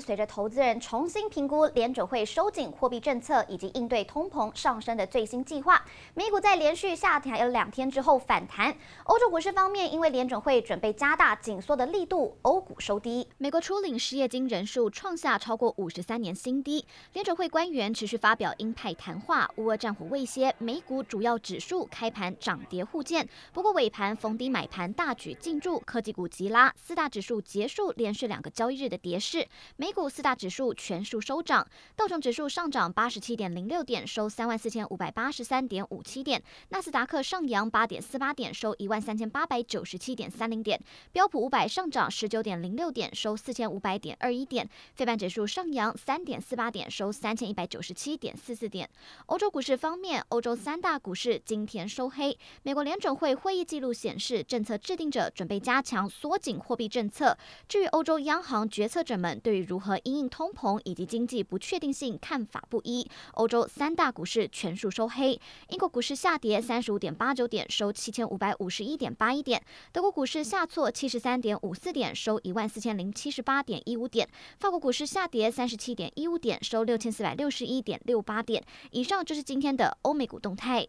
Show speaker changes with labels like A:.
A: 随着投资人重新评估联准会收紧货币政策以及应对通膨上升的最新计划，美股在连续下跌有两天之后反弹。欧洲股市方面，因为联准会准备加大紧缩的力度，欧股收低。美国初领失业金人数创下超过五十三年新低。联准会官员持续发表鹰派谈话，乌俄战火未歇，美股主要指数开盘涨跌互见，不过尾盘逢低买盘大举进驻，科技股急拉，四大指数结束连续两个交易日的跌势。美美股四大指数全数收涨，道琼指数上涨八十七点零六点，收三万四千五百八十三点五七点；纳斯达克上扬八点四八点，收一万三千八百九十七点三零点；标普五百上涨十九点零六点，收四千五百点二一点；非半指数上扬三点四八点，收三千一百九十七点四四点。欧洲股市方面，欧洲三大股市今天收黑。美国联准会会议记录显示，政策制定者准备加强缩紧货币政策。至于欧洲央行决策者们对于如何因应通膨以及经济不确定性看法不一，欧洲三大股市全数收黑。英国股市下跌三十五点八九点，收七千五百五十一点八一点。德国股市下挫七十三点五四点，收一万四千零七十八点一五点。法国股市下跌三十七点一五点，收六千四百六十一点六八点。以上就是今天的欧美股动态。